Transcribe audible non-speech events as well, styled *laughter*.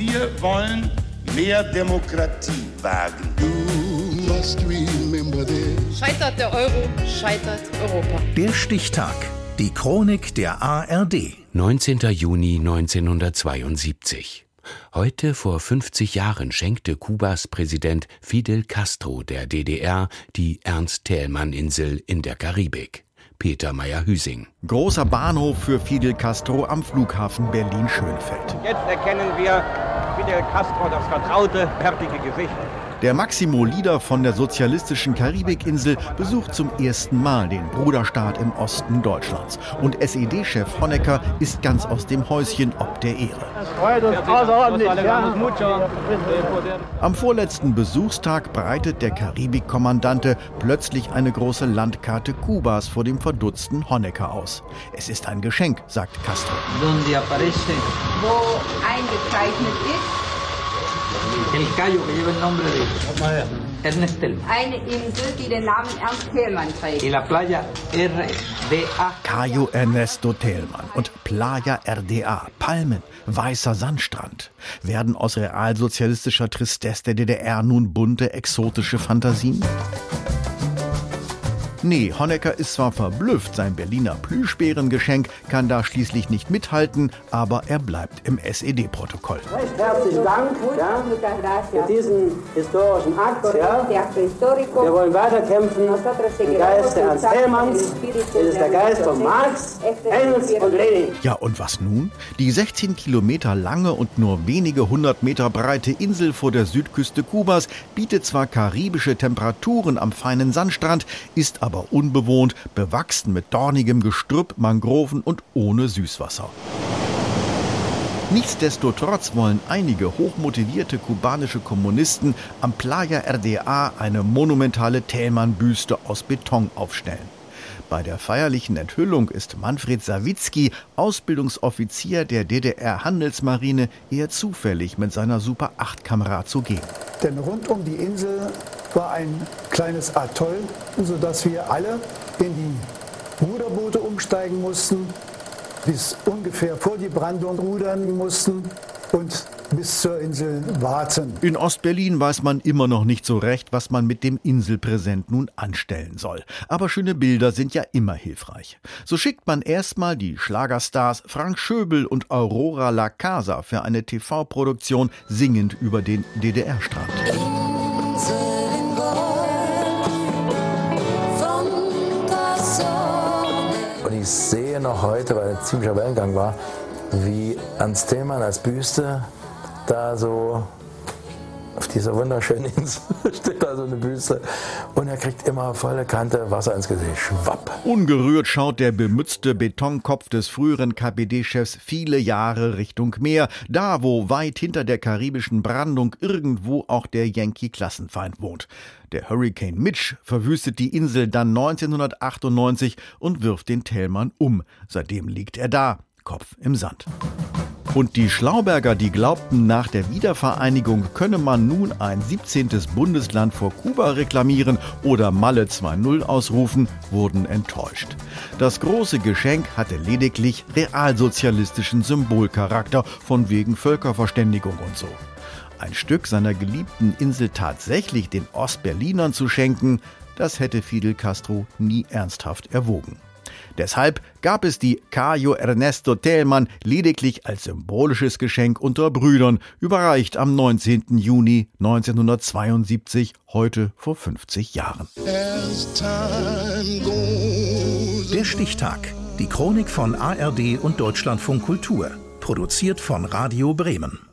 Wir wollen mehr Demokratie wagen. Scheitert der Euro, scheitert Europa. Der Stichtag. Die Chronik der ARD. 19. Juni 1972. Heute vor 50 Jahren schenkte Kubas Präsident Fidel Castro der DDR die Ernst-Thälmann-Insel in der Karibik. Peter Meyer-Hüsing. Großer Bahnhof für Fidel Castro am Flughafen Berlin-Schönefeld. Jetzt erkennen wir Fidel Castro das vertraute, fertige Gesicht. Der Maximo Lieder von der sozialistischen Karibikinsel besucht zum ersten Mal den Bruderstaat im Osten Deutschlands. Und SED-Chef Honecker ist ganz aus dem Häuschen ob der Ehre. Am vorletzten Besuchstag breitet der Karibikkommandante plötzlich eine große Landkarte Kubas vor dem verdutzten Honecker aus. Es ist ein Geschenk, sagt Castro. Wo eingezeichnet ist El Cayo, que lleva el nombre de Ernest Tellman. eine Insel, die den Namen Ernst Thälmann trägt. Y la playa RDA. Cayo Ernesto Thälmann und Playa RDA, Palmen, weißer Sandstrand. Werden aus realsozialistischer Tristesse der DDR nun bunte, exotische Fantasien? Nee, Honecker ist zwar verblüfft, sein Berliner Plüschbärengeschenk kann da schließlich nicht mithalten, aber er bleibt im SED-Protokoll. Recht herzlichen Dank ja, für diesen historischen Akt. Ja. Wir wollen weiterkämpfen im Geist der Ernst Hellmanns. Es ist der Geist von Marx, Engels und Lenin. Ja, und was nun? Die 16 Kilometer lange und nur wenige hundert Meter breite Insel vor der Südküste Kubas bietet zwar karibische Temperaturen am feinen Sandstrand, ist aber unbewohnt, bewachsen mit dornigem Gestrüpp, Mangroven und ohne Süßwasser. Nichtsdestotrotz wollen einige hochmotivierte kubanische Kommunisten am Playa RDA eine monumentale Thälmann-Büste aus Beton aufstellen. Bei der feierlichen Enthüllung ist Manfred Sawicki, Ausbildungsoffizier der DDR-Handelsmarine, eher zufällig mit seiner Super-8-Kamera zugegen. Denn rund um die Insel war ein kleines Atoll, sodass wir alle in die Ruderboote umsteigen mussten, bis ungefähr vor die Brandung rudern mussten und bis zur Insel warten. In Ostberlin weiß man immer noch nicht so recht, was man mit dem Inselpräsent nun anstellen soll. Aber schöne Bilder sind ja immer hilfreich. So schickt man erstmal die Schlagerstars Frank Schöbel und Aurora La Casa für eine TV-Produktion singend über den DDR-Strand. Und sehe noch heute, weil ein ziemlicher Wellengang war, wie Ernst Thälmann als Büste da so auf dieser wunderschönen Insel *laughs* steht da so eine Büste und er kriegt immer volle Kante Wasser ins Gesicht. Schwapp. Ungerührt schaut der bemützte Betonkopf des früheren KPD-Chefs viele Jahre Richtung Meer, da wo weit hinter der karibischen Brandung irgendwo auch der Yankee-Klassenfeind wohnt. Der Hurricane Mitch verwüstet die Insel dann 1998 und wirft den Thälmann um. Seitdem liegt er da, Kopf im Sand. Und die Schlauberger, die glaubten, nach der Wiedervereinigung könne man nun ein 17. Bundesland vor Kuba reklamieren oder Malle 2.0 ausrufen, wurden enttäuscht. Das große Geschenk hatte lediglich realsozialistischen Symbolcharakter von wegen Völkerverständigung und so. Ein Stück seiner geliebten Insel tatsächlich den Ostberlinern zu schenken, das hätte Fidel Castro nie ernsthaft erwogen. Deshalb gab es die Cayo Ernesto Thälmann lediglich als symbolisches Geschenk unter Brüdern, überreicht am 19. Juni 1972, heute vor 50 Jahren. Der Stichtag. Die Chronik von ARD und Deutschlandfunk Kultur. Produziert von Radio Bremen.